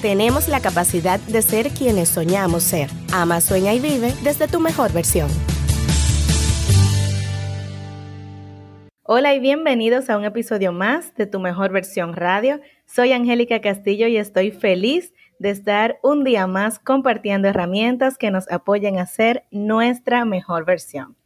tenemos la capacidad de ser quienes soñamos ser. Ama, sueña y vive desde tu mejor versión. Hola y bienvenidos a un episodio más de Tu Mejor Versión Radio. Soy Angélica Castillo y estoy feliz de estar un día más compartiendo herramientas que nos apoyen a ser nuestra mejor versión.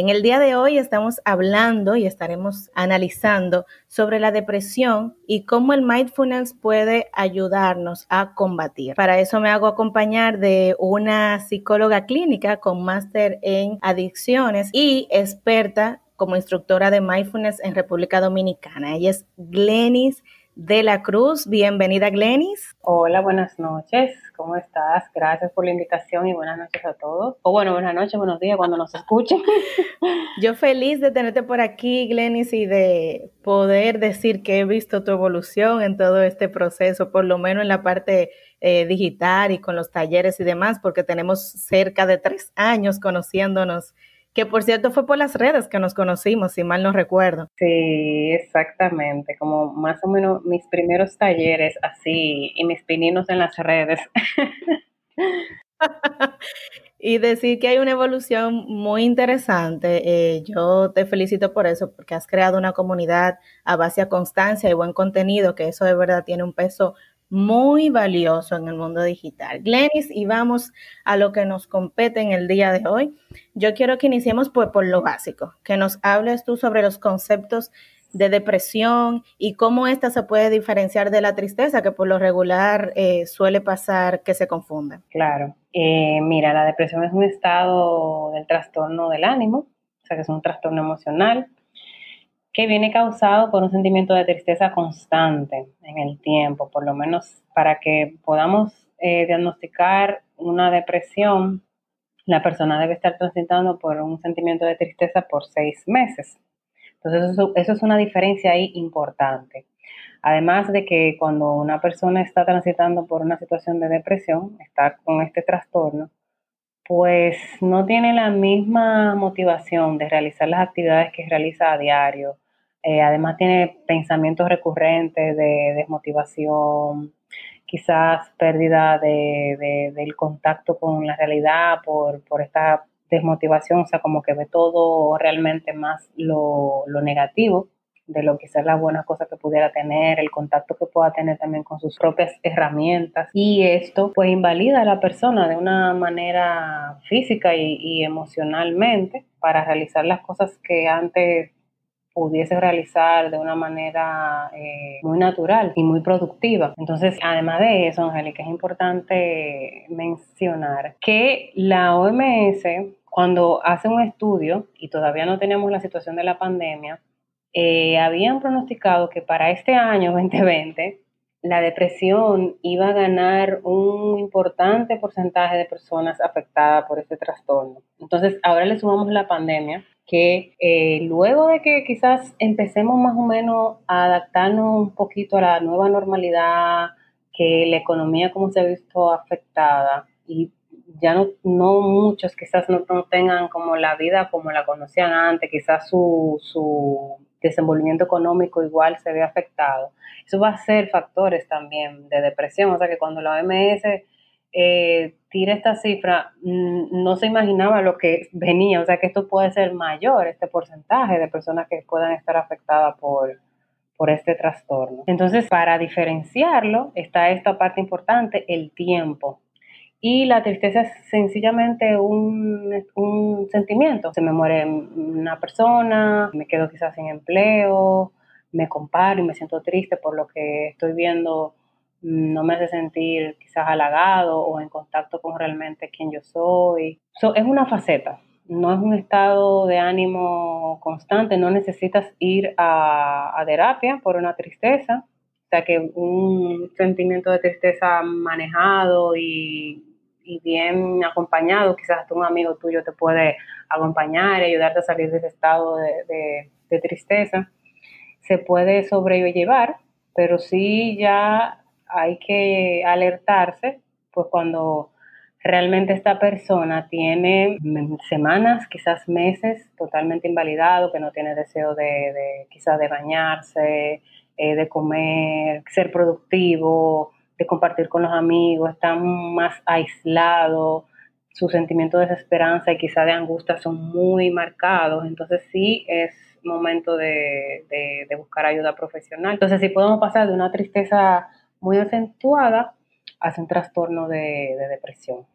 En el día de hoy estamos hablando y estaremos analizando sobre la depresión y cómo el mindfulness puede ayudarnos a combatir. Para eso me hago acompañar de una psicóloga clínica con máster en adicciones y experta como instructora de mindfulness en República Dominicana. Ella es Glenis de la Cruz. Bienvenida, Glenis. Hola, buenas noches. ¿Cómo estás? Gracias por la invitación y buenas noches a todos. O bueno, buenas noches, buenos días cuando nos escuchen. Yo feliz de tenerte por aquí, Glenis, y de poder decir que he visto tu evolución en todo este proceso, por lo menos en la parte eh, digital y con los talleres y demás, porque tenemos cerca de tres años conociéndonos que por cierto fue por las redes que nos conocimos, si mal no recuerdo. Sí, exactamente, como más o menos mis primeros talleres así y mis pininos en las redes. y decir que hay una evolución muy interesante. Eh, yo te felicito por eso, porque has creado una comunidad a base de constancia y buen contenido, que eso de verdad tiene un peso muy valioso en el mundo digital. Glenis, y vamos a lo que nos compete en el día de hoy. Yo quiero que iniciemos por, por lo básico, que nos hables tú sobre los conceptos de depresión y cómo ésta se puede diferenciar de la tristeza, que por lo regular eh, suele pasar que se confunde. Claro. Eh, mira, la depresión es un estado del trastorno del ánimo, o sea que es un trastorno emocional que viene causado por un sentimiento de tristeza constante en el tiempo, por lo menos para que podamos eh, diagnosticar una depresión, la persona debe estar transitando por un sentimiento de tristeza por seis meses. Entonces, eso, eso es una diferencia ahí importante. Además de que cuando una persona está transitando por una situación de depresión, está con este trastorno, pues no tiene la misma motivación de realizar las actividades que realiza a diario. Eh, además tiene pensamientos recurrentes de desmotivación, quizás pérdida de, del contacto con la realidad por, por, esta desmotivación, o sea, como que ve todo realmente más lo, lo negativo de lo que quizás la buena cosa que pudiera tener, el contacto que pueda tener también con sus propias herramientas. Y esto pues invalida a la persona de una manera física y, emocionalmente para realizar las cosas que antes pudiese realizar de una manera eh, muy natural y muy productiva. Entonces, además de eso, Angélica, es importante mencionar que la OMS, cuando hace un estudio, y todavía no tenemos la situación de la pandemia, eh, habían pronosticado que para este año 2020 la depresión iba a ganar un importante porcentaje de personas afectadas por este trastorno. Entonces, ahora le sumamos la pandemia, que eh, luego de que quizás empecemos más o menos a adaptarnos un poquito a la nueva normalidad, que la economía como se ha visto afectada y ya no, muchos quizás no, no tengan como la vida como la conocían antes, quizás su, su desenvolvimiento económico igual se ve afectado. Eso va a ser factores también de depresión, o sea que cuando la OMS eh, tira esta cifra, mm, no se imaginaba lo que venía, o sea que esto puede ser mayor, este porcentaje de personas que puedan estar afectadas por, por este trastorno. Entonces, para diferenciarlo, está esta parte importante, el tiempo. Y la tristeza es sencillamente un, un, sentimiento. Se me muere una persona, me quedo quizás sin empleo, me comparo y me siento triste por lo que estoy viendo, no me hace sentir quizás halagado o en contacto con realmente quién yo soy. es una faceta, no es un estado de ánimo constante, no necesitas ir a, terapia por una tristeza. O sea que un sentimiento de tristeza manejado y y bien acompañado, quizás un amigo tuyo te puede acompañar y ayudarte a salir de ese estado de, tristeza, se puede sobrellevar, pero sí ya hay que alertarse, pues cuando realmente esta persona tiene semanas, quizás meses totalmente invalidado, que no tiene deseo de, quizás de bañarse, eh, de comer, ser productivo, de compartir con los amigos, están más aislados, su sentimiento de desesperanza y quizá de angustia son muy marcados, entonces sí es momento de, buscar ayuda profesional. Entonces sí podemos pasar de una tristeza muy acentuada hacia un trastorno de, depresión.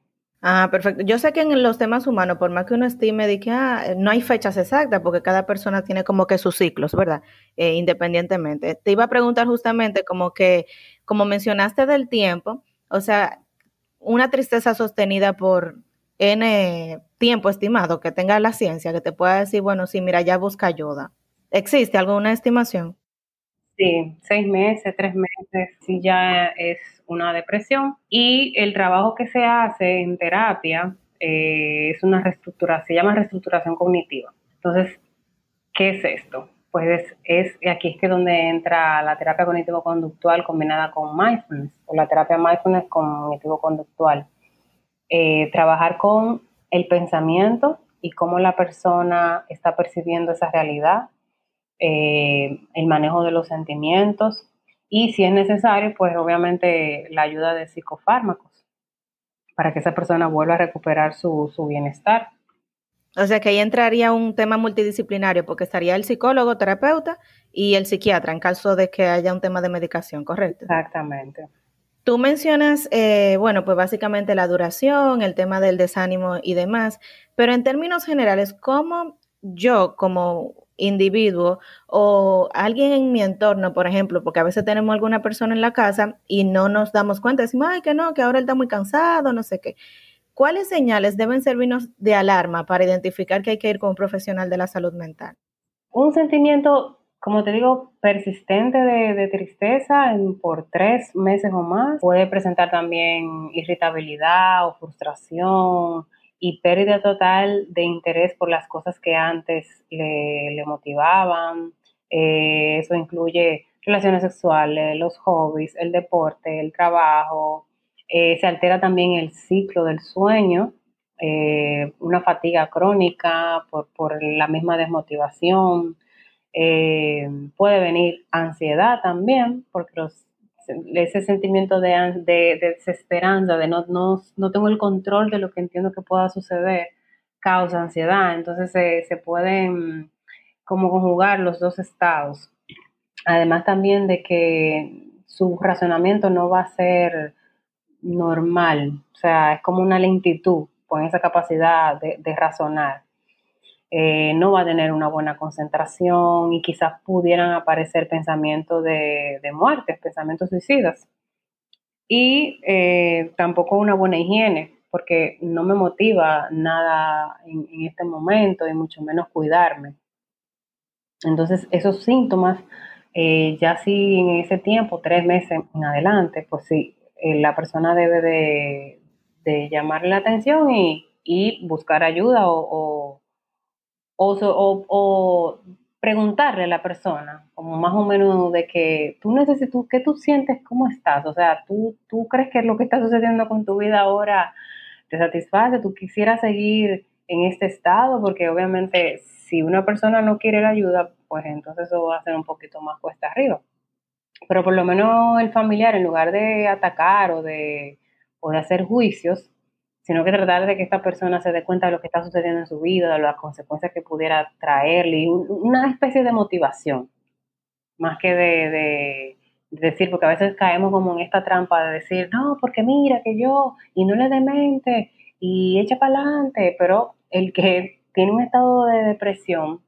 Ah, perfecto. Yo sé que en los temas humanos, por más que uno estime de que ah, no hay fechas exactas, porque cada persona tiene como que sus ciclos, ¿verdad? Eh, independientemente. Te iba a preguntar justamente como que, como mencionaste del tiempo, o sea, una tristeza sostenida por N tiempo estimado que tenga la ciencia, que te pueda decir, bueno, sí, mira, ya busca ayuda. ¿Existe alguna estimación? Sí, seis meses, tres meses, sí ya es una depresión. Y el trabajo que se hace en terapia eh, es una reestructuración, se llama reestructuración cognitiva. Entonces, ¿qué es esto? Pues es, aquí es que donde entra la terapia cognitivo-conductual combinada con mindfulness, o la terapia mindfulness cognitivo-conductual. Eh, trabajar con el pensamiento y cómo la persona está percibiendo esa realidad, eh, el manejo de los sentimientos y si es necesario, pues obviamente la ayuda de psicofármacos para que esa persona vuelva a recuperar su, su bienestar. O sea que ahí entraría un tema multidisciplinario porque estaría el psicólogo, terapeuta y el psiquiatra en caso de que haya un tema de medicación, ¿correcto? Exactamente. Tú mencionas, eh, bueno, pues básicamente la duración, el tema del desánimo y demás, pero en términos generales, ¿cómo yo como individuo o alguien en mi entorno, por ejemplo, porque a veces tenemos alguna persona en la casa y no nos damos cuenta, decimos, ay, que no, que ahora él está muy cansado, no sé qué. ¿Cuáles señales deben servirnos de alarma para identificar que hay que ir con un profesional de la salud mental? Un sentimiento como te digo, persistente de, tristeza por tres meses o más. Puede presentar también irritabilidad o frustración y pérdida total de interés por las cosas que antes le, motivaban. Eh, eso incluye relaciones sexuales, los hobbies, el deporte, el trabajo. Eh, se altera también el ciclo del sueño, eh, una fatiga crónica por, por la misma desmotivación puede venir ansiedad también, porque ese sentimiento de, desesperanza, de no, no, tengo el control de lo que entiendo que pueda suceder, causa ansiedad. Entonces se, pueden como conjugar los dos estados. Además también de que su razonamiento no va a ser normal, o sea, es como una lentitud con esa capacidad de razonar. Eh, no va a tener una buena concentración y quizás pudieran aparecer pensamientos de, muerte, pensamientos suicidas. Y eh, tampoco una buena higiene, porque no me motiva nada en, este momento y mucho menos cuidarme. Entonces, esos síntomas, eh, ya si en ese tiempo, tres meses en adelante, pues sí, la persona debe de, llamarle la atención y, buscar ayuda o, o, preguntarle a la persona, como más o menos de que tú necesitas, ¿qué tú sientes? ¿Cómo estás? O sea, ¿tú, tú crees que lo que está sucediendo con tu vida ahora te satisface? ¿Tú quisieras seguir en este estado? Porque obviamente si una persona no quiere la ayuda, pues entonces eso va a ser un poquito más cuesta arriba. Pero por lo menos el familiar, en lugar de atacar o de, o de hacer juicios, sino que tratar de que esta persona se dé cuenta de lo que está sucediendo en su vida, de las consecuencias que pudiera traerle, una especie de motivación, más que de, decir, porque a veces caemos como en esta trampa de decir, no, porque mira que yo, y no le demente, y echa para adelante, pero el que tiene un estado de depresión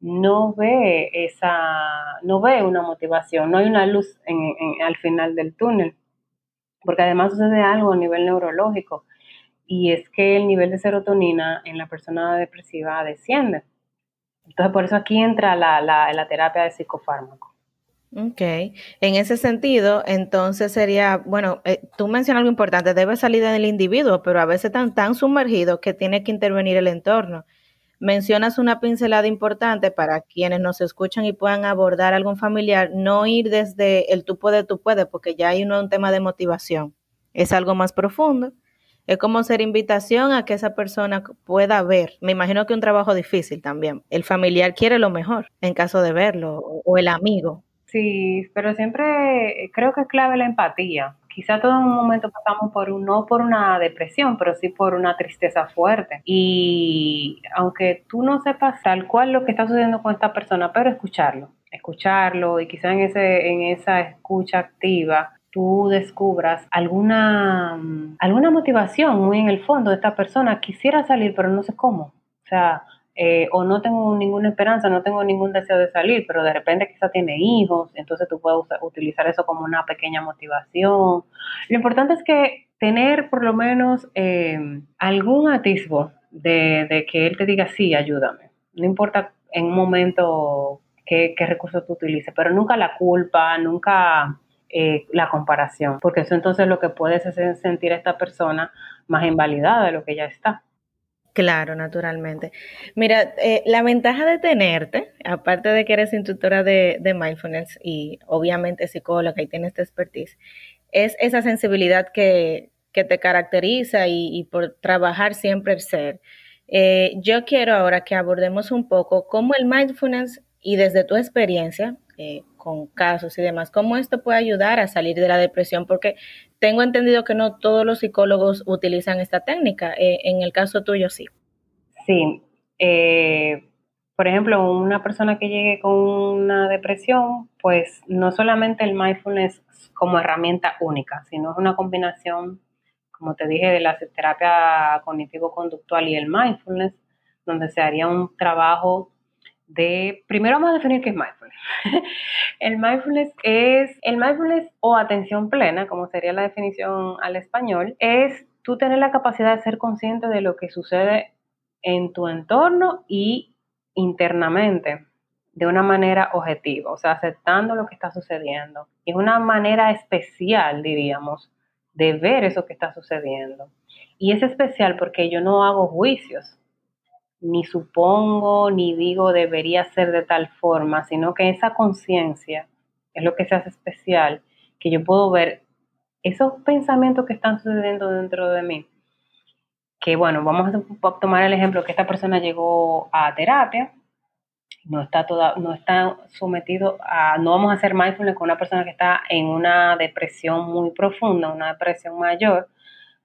no ve esa, no ve una motivación, no hay una luz al final del túnel, porque además sucede algo a nivel neurológico y es que el nivel de serotonina en la persona depresiva desciende. Entonces, por eso aquí entra la, la, terapia de psicofármaco. Ok, en ese sentido, entonces sería, bueno, eh, tú mencionas algo importante, debe salir del individuo, pero a veces están tan sumergido que tiene que intervenir el entorno. Mencionas una pincelada importante para quienes nos escuchan y puedan abordar algún familiar, no ir desde el tú puedes, tú puedes, porque ya hay un tema de motivación, es algo más profundo es como ser invitación a que esa persona pueda ver. Me imagino que un trabajo difícil también. El familiar quiere lo mejor en caso de verlo, o, el amigo. Sí, pero siempre creo que es clave la empatía, quizá todo en un momento pasamos por un, no por una depresión, pero sí por una tristeza fuerte. Y aunque tú no sepas tal cual lo que está sucediendo con esta persona, pero escucharlo, escucharlo y quizá en, ese, en esa escucha activa tú descubras alguna, alguna motivación muy en el fondo de esta persona. Quisiera salir, pero no sé cómo. O sea, eh, o no tengo ninguna esperanza, no tengo ningún deseo de salir, pero de repente quizá tiene hijos, entonces tú puedes utilizar eso como una pequeña motivación. Lo importante es que tener por lo menos eh, algún atisbo de, que él te diga, sí, ayúdame. No importa en un momento qué, qué recursos tú utilices, pero nunca la culpa, nunca eh, la comparación, porque eso entonces lo que puedes hacer sentir a esta persona más invalidada de lo que ya está. Claro, naturalmente. Mira, eh, la ventaja de tenerte, aparte de que eres instructora de, mindfulness y obviamente psicóloga y tienes esta expertise, es esa sensibilidad que, te caracteriza y, por trabajar siempre el ser. Eh, yo quiero ahora que abordemos un poco cómo el mindfulness y desde tu experiencia, eh, con casos y demás, cómo esto puede ayudar a salir de la depresión, porque tengo entendido que no todos los psicólogos utilizan esta técnica. Eh, en el caso tuyo, sí. Sí. Eh, por ejemplo, una persona que llegue con una depresión, pues no solamente el mindfulness como herramienta única, sino es una combinación, como te dije, de la terapia cognitivo-conductual y el mindfulness, donde se haría un trabajo de, primero vamos a definir qué es mindfulness. el mindfulness es, el mindfulness o atención plena, como sería la definición al español, es tú tener la capacidad de ser consciente de lo que sucede en tu entorno y internamente de una manera objetiva, o sea, aceptando lo que está sucediendo. Y es una manera especial, diríamos, de ver eso que está sucediendo. Y es especial porque yo no hago juicios ni supongo, ni digo debería ser de tal forma, sino que esa conciencia es lo que se hace especial, que yo puedo ver esos pensamientos que están sucediendo dentro de mí. Que bueno, vamos a tomar el ejemplo que esta persona llegó a terapia, no está toda, no está sometido a, no vamos a hacer mindfulness con una persona que está en una depresión muy profunda, una depresión mayor,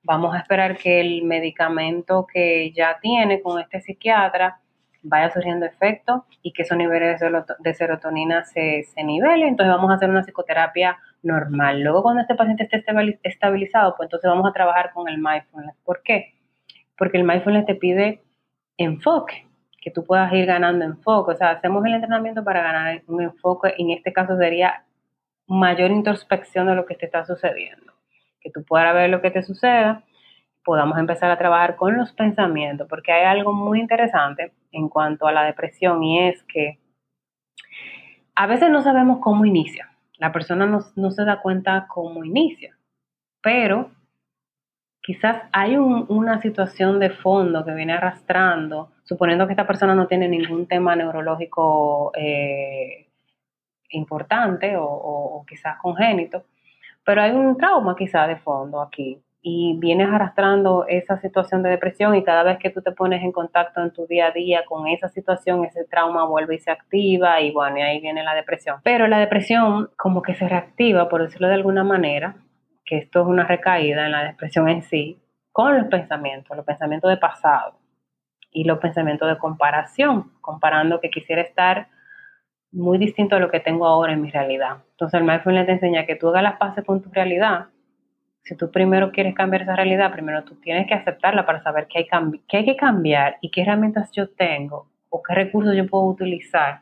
vamos a esperar que el medicamento que ya tiene con este psiquiatra vaya surgiendo efecto y que esos niveles de serotonina se, se nivelen. Entonces vamos a hacer una psicoterapia normal. Luego cuando este paciente esté estabilizado, pues entonces vamos a trabajar con el mindfulness. ¿Por qué? Porque el mindfulness te pide enfoque, que tú puedas ir ganando enfoque. O sea, hacemos el entrenamiento para ganar un enfoque. En este caso sería mayor introspección de lo que te está sucediendo que tú puedas ver lo que te suceda, podamos empezar a trabajar con los pensamientos, porque hay algo muy interesante en cuanto a la depresión y es que a veces no sabemos cómo inicia. La persona no, se da cuenta cómo inicia, pero quizás hay una situación de fondo que viene arrastrando, suponiendo que esta persona no tiene ningún tema neurológico eh, importante o quizás congénito, pero hay un trauma quizá de fondo aquí y vienes arrastrando esa situación de depresión y cada vez que tú te pones en contacto en tu día a día con esa situación, ese trauma vuelve y se activa y bueno, y ahí viene la depresión. Pero la depresión como que se reactiva, por decirlo de alguna manera, que esto es una recaída en la depresión en sí, con los pensamientos, los pensamientos de pasado y los pensamientos de comparación, comparando que quisiera estar muy distinto a lo que tengo ahora en mi realidad. Entonces el mindfulness te enseña que tú hagas las paces con tu realidad. Si tú primero quieres cambiar esa realidad, primero tú tienes que aceptarla para saber qué hay, qué hay que cambiar y qué herramientas yo tengo o qué recursos yo puedo utilizar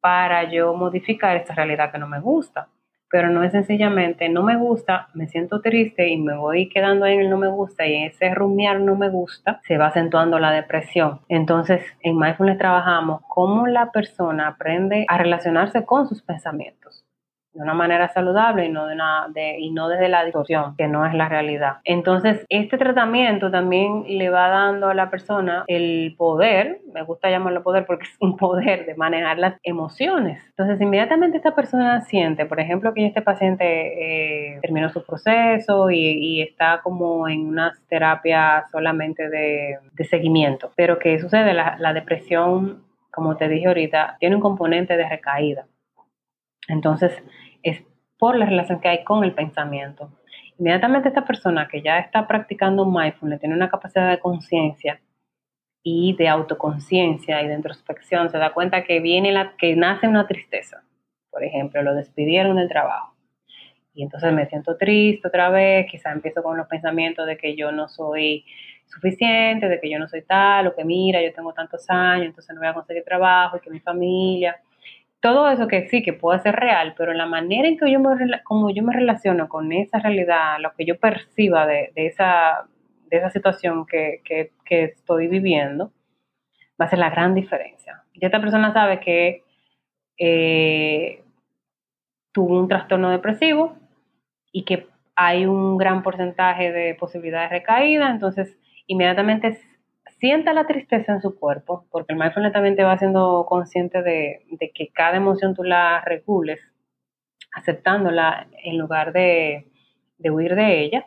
para yo modificar esta realidad que no me gusta pero no es sencillamente no me gusta, me siento triste y me voy quedando en el no me gusta y ese rumiar no me gusta se va acentuando la depresión. Entonces, en mindfulness trabajamos cómo la persona aprende a relacionarse con sus pensamientos de una manera saludable y no, de una, de, y no desde la distorsión, que no es la realidad. Entonces, este tratamiento también le va dando a la persona el poder, me gusta llamarlo poder porque es un poder de manejar las emociones. Entonces, inmediatamente esta persona siente, por ejemplo, que este paciente eh, terminó su proceso y, está como en una terapia solamente de, seguimiento, pero ¿qué sucede? La, la depresión, como te dije ahorita, tiene un componente de recaída. Entonces, es por la relación que hay con el pensamiento. Inmediatamente esta persona que ya está practicando mindfulness tiene una capacidad de conciencia y de autoconciencia y de introspección, se da cuenta que viene la, que nace una tristeza. Por ejemplo, lo despidieron del trabajo. Y entonces me siento triste otra vez, quizá empiezo con los pensamientos de que yo no soy suficiente, de que yo no soy tal, o que mira, yo tengo tantos años, entonces no voy a conseguir trabajo, y que mi familia, todo eso que sí, que puede ser real, pero la manera en que yo me, como yo me relaciono con esa realidad, lo que yo perciba de, esa, de esa situación que, estoy viviendo, va a ser la gran diferencia. Y esta persona sabe que eh, tuvo un trastorno depresivo y que hay un gran porcentaje de posibilidades de recaída, entonces inmediatamente sienta la tristeza en su cuerpo, porque el mindfulness también te va haciendo consciente de, que cada emoción tú la regules, aceptándola en lugar de, huir de ella.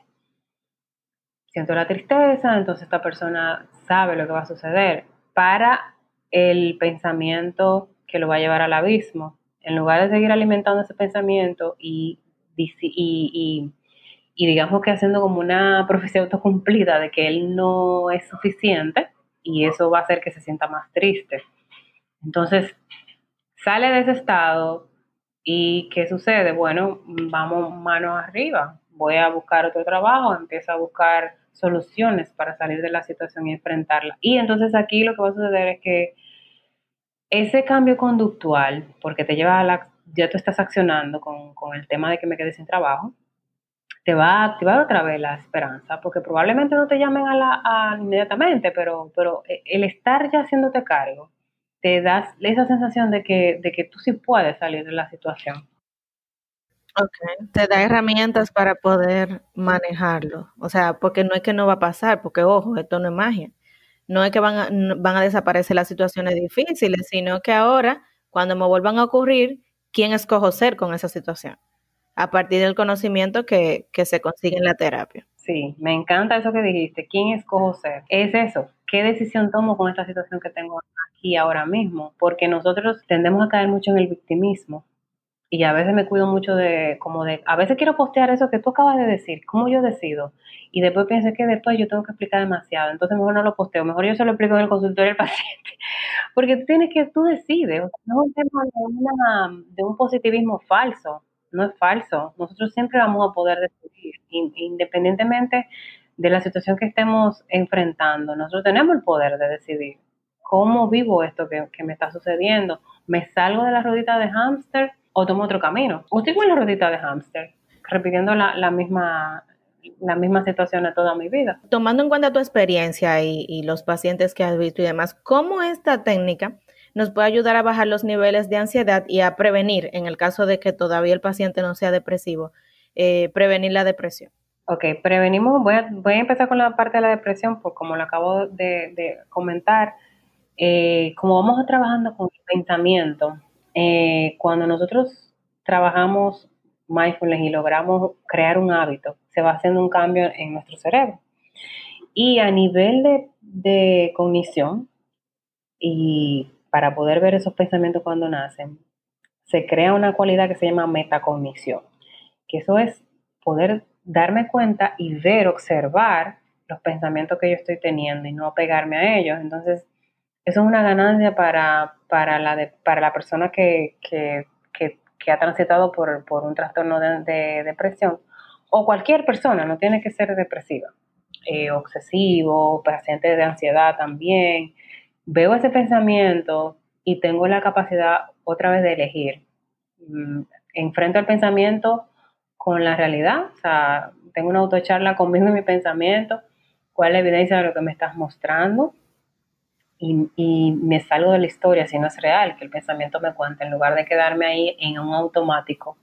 Siento la tristeza, entonces esta persona sabe lo que va a suceder. Para el pensamiento que lo va a llevar al abismo, en lugar de seguir alimentando ese pensamiento y, y y digamos que haciendo como una profecía autocumplida de que él no es suficiente y eso va a hacer que se sienta más triste. Entonces, sale de ese estado y ¿qué sucede? Bueno, vamos manos arriba, voy a buscar otro trabajo, empiezo a buscar soluciones para salir de la situación y enfrentarla. Y entonces aquí lo que va a suceder es que ese cambio conductual, porque te lleva a la, ya tú estás accionando con, con el tema de que me quedé sin trabajo, te va a activar otra vez la esperanza, porque probablemente no te llamen a la, inmediatamente, pero, pero el estar ya haciéndote cargo, te das esa sensación de que, de que tú sí puedes salir de la situación. Ok, te da herramientas para poder manejarlo. O sea, porque no es que no va a pasar, porque ojo, esto no es magia. No es que van a, van a desaparecer las situaciones difíciles, sino que ahora, cuando me vuelvan a ocurrir, ¿quién escojo ser con esa situación? A partir del conocimiento que, se consigue en la terapia. Sí, me encanta eso que dijiste. ¿Quién escojo ser? Es eso. ¿Qué decisión tomo con esta situación que tengo aquí ahora mismo? Porque nosotros tendemos a caer mucho en el victimismo. Y a veces me cuido mucho de, como de, a veces quiero postear eso que tú acabas de decir, cómo yo decido. Y después pienso que después yo tengo que explicar demasiado. Entonces mejor no lo posteo, mejor yo se lo explico en el consultorio del paciente. Porque tú tienes que, tú decides. no es un tema de, de un positivismo falso no es falso. Nosotros siempre vamos a poder decidir, independientemente de la situación que estemos enfrentando. Nosotros tenemos el poder de decidir cómo vivo esto que, me está sucediendo. ¿Me salgo de la ruedita de hámster o tomo otro camino? O sigo en la ruedita de hámster, repitiendo la, misma la misma situación de toda mi vida. Tomando en cuenta tu experiencia y, y, los pacientes que has visto y demás, ¿cómo esta técnica nos puede ayudar a bajar los niveles de ansiedad y a prevenir, en el caso de que todavía el paciente no sea depresivo, eh, prevenir la depresión. Ok, prevenimos, voy a, voy a empezar con la parte de la depresión, porque como lo acabo de, comentar, eh, como vamos trabajando con el pensamiento, eh, cuando nosotros trabajamos mindfulness y logramos crear un hábito, se va haciendo un cambio en nuestro cerebro. Y a nivel de, de cognición y para poder ver esos pensamientos cuando nacen, se crea una cualidad que se llama metacognición, que eso es poder darme cuenta y ver, observar los pensamientos que yo estoy teniendo y no pegarme a ellos. Entonces, eso es una ganancia para, para, la, para la persona que, ha transitado por, un trastorno de, depresión o cualquier persona, no tiene que ser depresiva, eh, obsesivo, paciente de ansiedad también, veo ese pensamiento y tengo la capacidad otra vez de elegir. Mm, enfrento el pensamiento con la realidad, o sea, tengo una autocharla conmigo y mi pensamiento, cuál es la evidencia de lo que me estás mostrando y, me salgo de la historia si no es real, que el pensamiento me cuente, en lugar de quedarme ahí en un automático,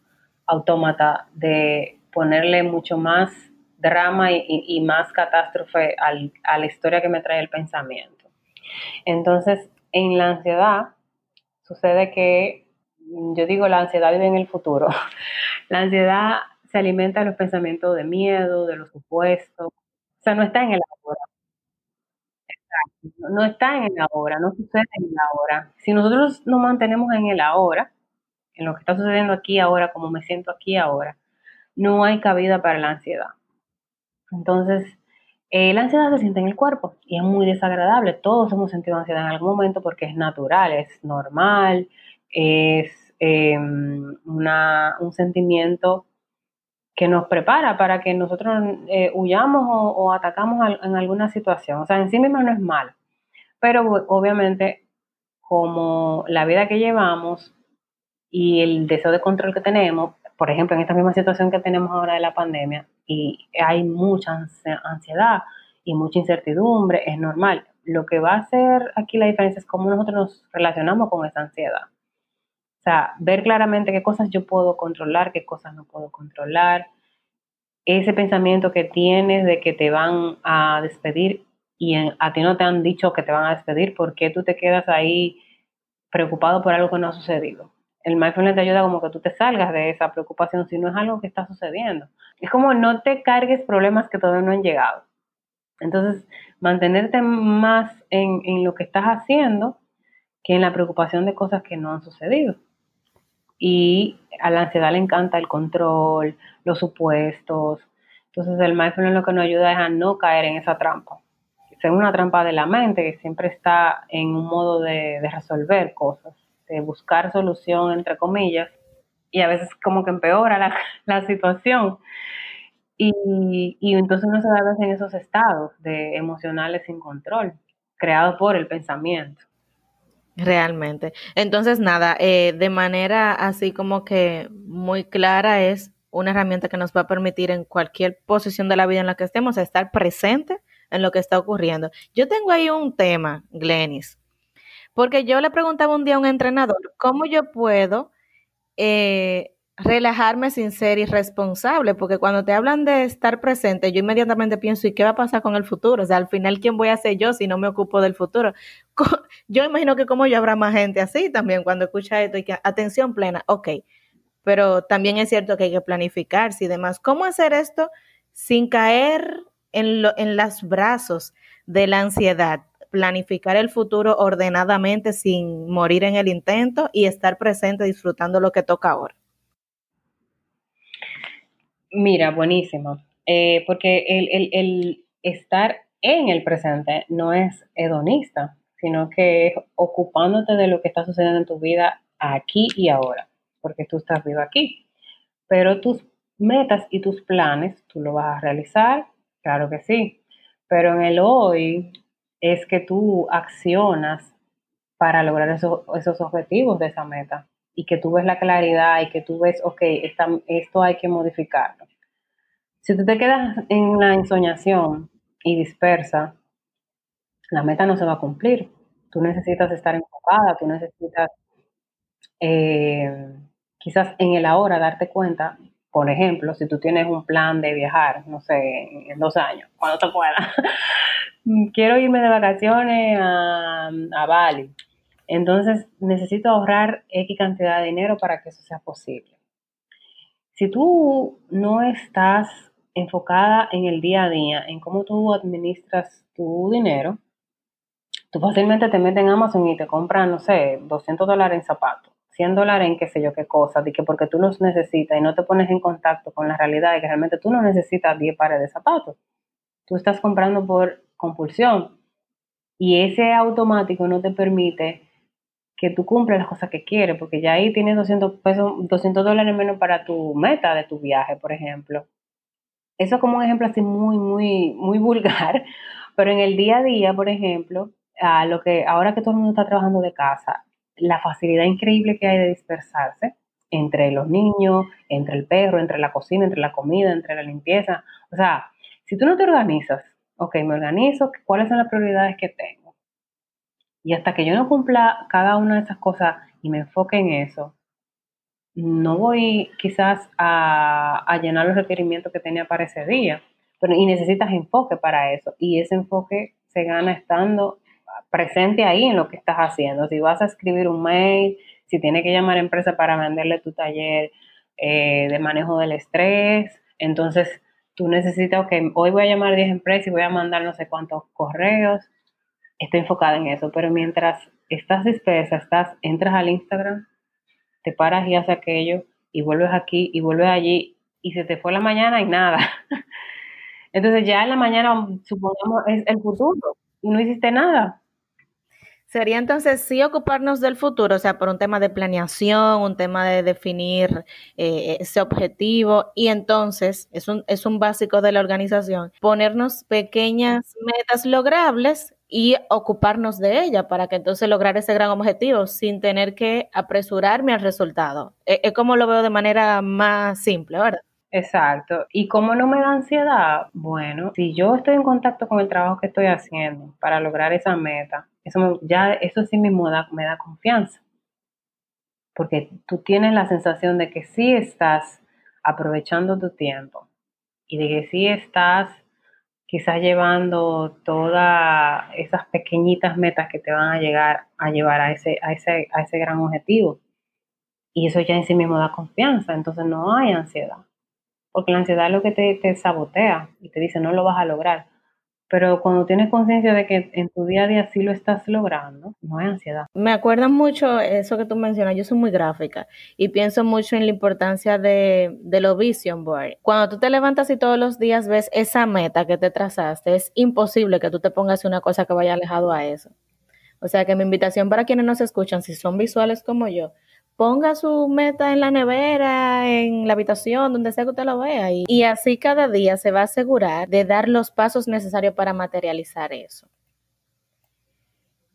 autómata, de ponerle mucho más drama y, y más catástrofe al, a la historia que me trae el pensamiento. Entonces, en la ansiedad sucede que, yo digo, la ansiedad vive en el futuro. La ansiedad se alimenta de los pensamientos de miedo, de los supuestos. O sea, no está en el ahora. Exacto. No está en el ahora, no sucede en el ahora. Si nosotros nos mantenemos en el ahora, en lo que está sucediendo aquí ahora, como me siento aquí ahora, no hay cabida para la ansiedad. Entonces, eh, la ansiedad se siente en el cuerpo y es muy desagradable. Todos hemos sentido ansiedad en algún momento porque es natural, es normal, es em, un sentimiento que nos prepara para que nosotros eh, huyamos o, atacamos en alguna situación. O sea, en sí misma no es mal, pero obviamente como la vida que llevamos y el deseo de control que tenemos, por ejemplo, en esta misma situación que tenemos ahora de la pandemia, y hay mucha ansiedad y mucha incertidumbre, es normal. Lo que va a hacer aquí la diferencia es cómo nosotros nos relacionamos con esa ansiedad. O sea, ver claramente qué cosas yo puedo controlar, qué cosas no puedo controlar. Ese pensamiento que tienes de que te van a despedir y a ti no te han dicho que te van a despedir, ¿por qué tú te quedas ahí preocupado por algo que no ha sucedido? El mindfulness te ayuda como que tú te salgas de esa preocupación si no es algo que está sucediendo. Es como no te cargues problemas que todavía no han llegado. Entonces, mantenerte más en, lo que estás haciendo que en la preocupación de cosas que no han sucedido y a la ansiedad le encanta el control, los supuestos. Entonces el mindfulness lo que nos ayuda es a no caer en esa trampa. Es una trampa de la mente que siempre está en un modo de, resolver cosas, de buscar solución, entre comillas, y a veces como que empeora la, situación. Y, y, entonces uno se da en esos estados de emocionales sin control, creados por el pensamiento. Realmente. Entonces, nada, eh, de manera así como que muy clara es una herramienta que nos va a permitir en cualquier posición de la vida en la que estemos estar presente en lo que está ocurriendo. Yo tengo ahí un tema, Glenis, porque yo le preguntaba un día a un entrenador, ¿cómo yo puedo eh, relajarme sin ser irresponsable, porque cuando te hablan de estar presente, yo inmediatamente pienso, ¿y qué va a pasar con el futuro? O sea, al final, ¿quién voy a ser yo si no me ocupo del futuro? Yo imagino que como yo habrá más gente así también cuando escucha esto y que atención plena, ok, pero también es cierto que hay que planificarse y demás. ¿Cómo hacer esto sin caer en, en los brazos de la ansiedad? Planificar el futuro ordenadamente sin morir en el intento y estar presente disfrutando lo que toca ahora. Mira, buenísimo. Eh, porque el, estar en el presente no es hedonista, sino que es ocupándote de lo que está sucediendo en tu vida aquí y ahora, porque tú estás vivo aquí. Pero tus metas y tus planes, tú lo vas a realizar, claro que sí. Pero en el hoy es que tú accionas para lograr esos objetivos de esa meta y que tú ves la claridad y que tú ves, ok, esto hay que modificarlo. Si tú te quedas en la ensoñación y dispersa, la meta no se va a cumplir. Tú necesitas estar enfocada, tú necesitas eh, quizás en el ahora darte cuenta, por ejemplo, si tú tienes un plan de viajar, no sé, en dos años, cuando te puedas, quiero irme de vacaciones a, a Bali entonces necesito ahorrar X cantidad de dinero para que eso sea posible. Si tú no estás enfocada en el día a día, en cómo tú administras tu dinero, tú fácilmente te metes en Amazon y te compras, no sé, 200 dólares en zapatos, 100 dólares en qué sé yo qué cosas, de que porque tú los necesitas y no te pones en contacto con la realidad de que realmente tú no necesitas 10 pares de zapatos. Tú estás comprando por compulsión y ese automático no te permite que tú cumples las cosas que quieres, porque ya ahí tienes 200 pesos, 200 dólares menos para tu meta de tu viaje, por ejemplo. Eso como un ejemplo así muy, muy, muy vulgar, pero en el día a día, por ejemplo, a lo que ahora que todo el mundo está trabajando de casa, la facilidad increíble que hay de dispersarse entre los niños, entre el perro, entre la cocina, entre la comida, entre la limpieza. O sea, si tú no te organizas, ok, me organizo, ¿cuáles son las prioridades que tengo? Y hasta que yo no cumpla cada una de esas cosas y me enfoque en eso, no voy quizás a, llenar los requerimientos que tenía para ese día. Pero, y necesitas enfoque para eso. Y ese enfoque se gana estando presente ahí en lo que estás haciendo. Si vas a escribir un mail, si tienes que llamar a empresa para venderle tu taller eh, de manejo del estrés, entonces tú necesitas, ok, hoy voy a llamar a 10 empresas y voy a mandar no sé cuántos correos estoy enfocada en eso, pero mientras estás dispersa, estás, entras al Instagram, te paras y haces aquello y vuelves aquí y vuelves allí y se te fue la mañana y nada. Entonces ya en la mañana, supongamos, es el futuro y no hiciste nada. Sería entonces sí ocuparnos del futuro, o sea, por un tema de planeación, un tema de definir eh, ese objetivo y entonces es un, es un básico de la organización, ponernos pequeñas metas logrables y ocuparnos de ella para que entonces lograr ese gran objetivo sin tener que apresurarme al resultado. Es, es como lo veo de manera más simple, ¿verdad? Exacto. ¿Y cómo no me da ansiedad? Bueno, si yo estoy en contacto con el trabajo que estoy haciendo para lograr esa meta, eso ya eso sí mismo me da confianza. Porque tú tienes la sensación de que sí estás aprovechando tu tiempo y de que sí estás quizás llevando todas esas pequeñitas metas que te van a llegar a llevar a ese, a ese, a ese gran objetivo. Y eso ya en sí mismo da confianza, entonces no hay ansiedad. Porque la ansiedad es lo que te, te sabotea y te dice no lo vas a lograr. Pero cuando tienes conciencia de que en tu día a día sí lo estás logrando, no hay ansiedad. Me acuerda mucho eso que tú mencionas, yo soy muy gráfica y pienso mucho en la importancia de, de los vision board. Cuando tú te levantas y todos los días ves esa meta que te trazaste, es imposible que tú te pongas una cosa que vaya alejado a eso. O sea que mi invitación para quienes nos escuchan, si son visuales como yo, ponga su meta en la nevera, en la habitación, donde sea que usted lo vea. Y, así cada día se va a asegurar de dar los pasos necesarios para materializar eso.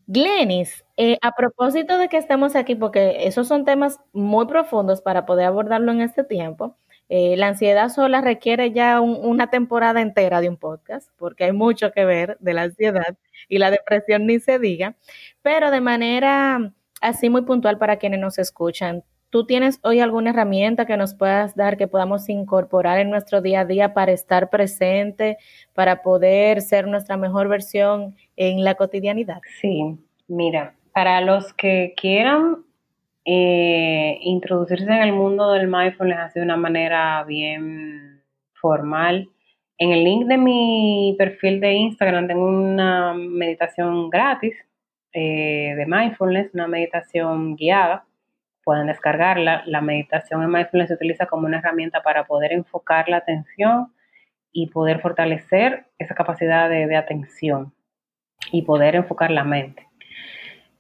Glenis, eh, a propósito de que estemos aquí, porque esos son temas muy profundos para poder abordarlo en este tiempo, eh, la ansiedad sola requiere ya una temporada entera de un podcast, porque hay mucho que ver de la ansiedad y la depresión ni se diga, pero de manera así muy puntual para quienes nos escuchan. ¿Tú tienes hoy alguna herramienta que nos puedas dar que podamos incorporar en nuestro día a día para estar presente, para poder ser nuestra mejor versión en la cotidianidad? Sí, mira, para los que quieran eh, introducirse en el mundo del mindfulness de una manera bien formal, en el link de mi perfil de Instagram tengo una meditación gratis eh, de mindfulness, una meditación guiada. Pueden descargarla. La meditación en mindfulness se utiliza como una herramienta para poder enfocar la atención y poder fortalecer esa capacidad de, atención y poder enfocar la mente.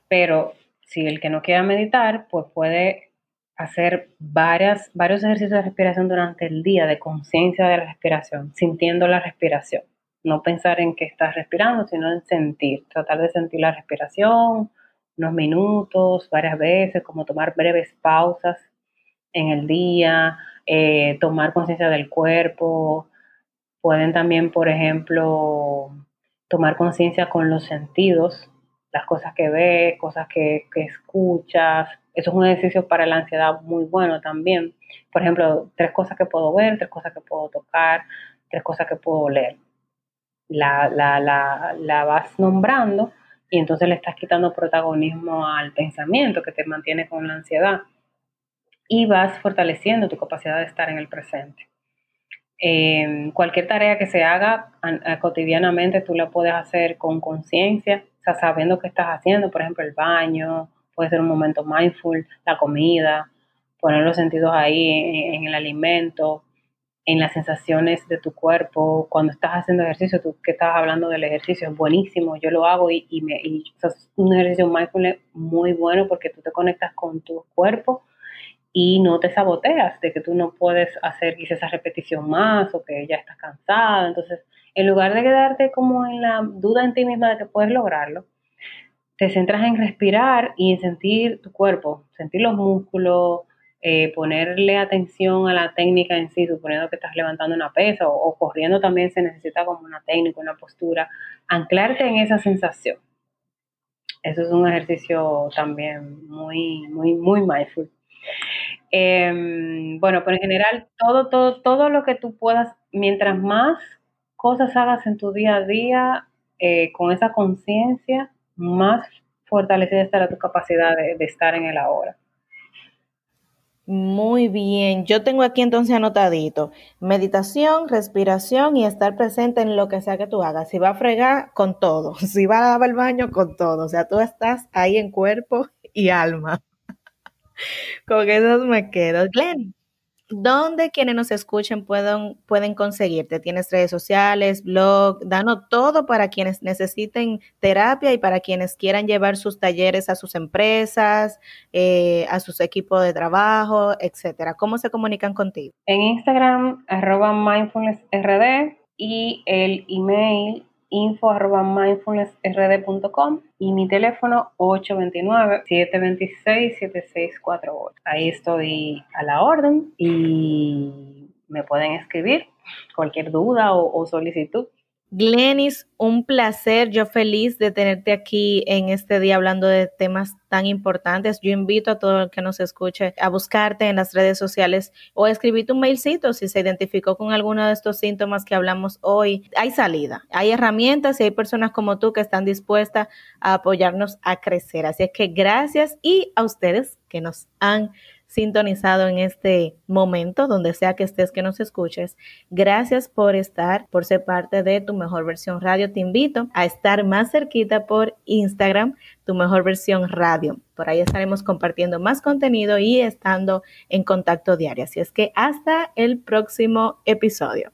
Pero si el que no quiera meditar, pues puede hacer varias, varios ejercicios de respiración durante el día, de conciencia de la respiración, sintiendo la respiración no pensar en que estás respirando, sino en sentir, tratar de sentir la respiración, unos minutos, varias veces, como tomar breves pausas en el día, eh, tomar conciencia del cuerpo. Pueden también, por ejemplo, tomar conciencia con los sentidos, las cosas que ves, cosas que, que escuchas. Eso es un ejercicio para la ansiedad muy bueno también. Por ejemplo, tres cosas que puedo ver, tres cosas que puedo tocar, tres cosas que puedo leer la, la, la, la vas nombrando y entonces le estás quitando protagonismo al pensamiento que te mantiene con la ansiedad y vas fortaleciendo tu capacidad de estar en el presente. Em, cualquier tarea que se haga cotidianamente tú la puedes hacer con conciencia, sabiendo qué estás haciendo, por ejemplo, el baño, puede ser un momento mindful, la comida, poner los sentidos ahí en el alimento, en las sensaciones de tu cuerpo, cuando estás haciendo ejercicio, tú que estabas hablando del ejercicio, es buenísimo, yo lo hago y, y, me, y es un ejercicio mindfulness muy bueno porque tú te conectas con tu cuerpo y no te saboteas de que tú no puedes hacer quizás esa repetición más o que ya estás cansada. Entonces, en lugar de quedarte como en la duda en ti misma de que puedes lograrlo, te centras en respirar y en sentir tu cuerpo, sentir los músculos, eh, ponerle atención a la técnica en sí, suponiendo que estás levantando una pesa o, corriendo también se necesita como una técnica, una postura, anclarte en esa sensación. Eso es un ejercicio también muy, muy, muy mindful. Em, bueno, pero en general, todo, todo, todo lo que tú puedas, mientras más cosas hagas en tu día a día eh, con esa conciencia, más fortalecida estará tu capacidad de estar en el ahora. Muy bien, yo tengo aquí entonces anotadito, meditación, respiración y estar presente en lo que sea que tú hagas. Si va a fregar, con todo. Si va a lavar el baño, con todo. O sea, tú estás ahí en cuerpo y alma. Con eso me quedo. Glenn, ¿Dónde quienes nos escuchen pueden, pueden conseguirte? ¿Tienes redes sociales, blog? Danos todo para quienes necesiten terapia y para quienes quieran llevar sus talleres a sus empresas, eh, a sus equipos de trabajo, etcétera. ¿Cómo se comunican contigo? En Instagram, arroba mindfulnessrd y el email info arroba mindfulnessrd.com y mi teléfono 829-726-7648. Ahí estoy a la orden y me pueden escribir cualquier duda o solicitud. Glenis, un placer, yo feliz de tenerte aquí en este día hablando de temas tan importantes. Yo invito a todo el que nos escuche a buscarte en las redes sociales o a escribirte un mailcito si se identificó con alguno de estos síntomas que hablamos hoy. Hay salida, hay herramientas y hay personas como tú que están dispuestas a apoyarnos a crecer. Así es que gracias y a ustedes que nos han sintonizado en este momento, donde sea que estés que nos escuches. Gracias por estar, por ser parte de tu mejor versión radio. Te invito a estar más cerquita por Instagram, tu mejor versión radio. Por ahí estaremos compartiendo más contenido y estando en contacto diario. Así es que hasta el próximo episodio.